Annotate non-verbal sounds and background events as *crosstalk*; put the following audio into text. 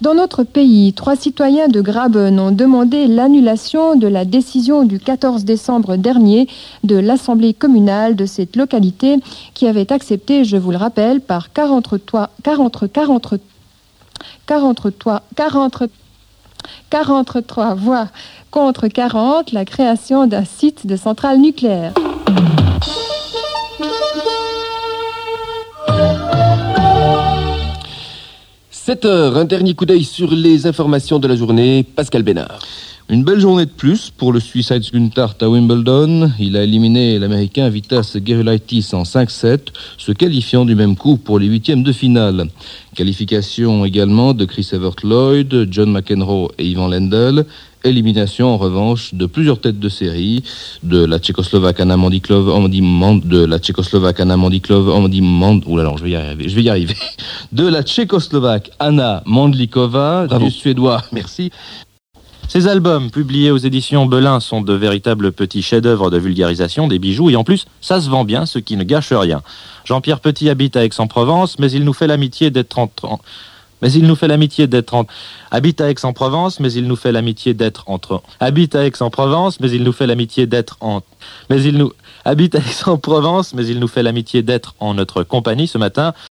Dans notre pays, trois citoyens de Graben ont demandé l'annulation de la décision du 14 décembre dernier de l'Assemblée communale de cette localité qui avait accepté, je vous le rappelle, par 43, 40, 40, 43, 40, 43 voix contre 40 la création d'un site de centrale nucléaire. 7 heures, un dernier coup d'œil sur les informations de la journée. Pascal Bénard. Une belle journée de plus pour le Suicide Guntart à Wimbledon. Il a éliminé l'Américain Vitas Gerulaitis en 5-7, se qualifiant du même coup pour les huitièmes de finale. Qualification également de Chris Evert Lloyd, John McEnroe et Ivan Lendl. Élimination en revanche de plusieurs têtes de série, de la Tchécoslovaque Anna Mandiklov, de la Tchécoslovaque Anna Mandiklov, Ouh là là, je vais y arriver, je vais y arriver. De la Tchécoslovaque Anna Mandlikova, du Suédois, *laughs* merci, ces albums, publiés aux éditions Belin, sont de véritables petits chefs-d'œuvre de vulgarisation des bijoux et en plus, ça se vend bien, ce qui ne gâche rien. Jean-Pierre Petit habite à Aix-en-Provence, mais il nous fait l'amitié d'être entre... Mais il nous fait l'amitié d'être en... Habite à Aix-en-Provence, mais il nous fait l'amitié d'être entre... Habite à Aix-en-Provence, mais il nous fait l'amitié d'être en... Mais il nous... Habite à Aix-en-Provence, mais il nous fait l'amitié d'être en notre compagnie ce matin.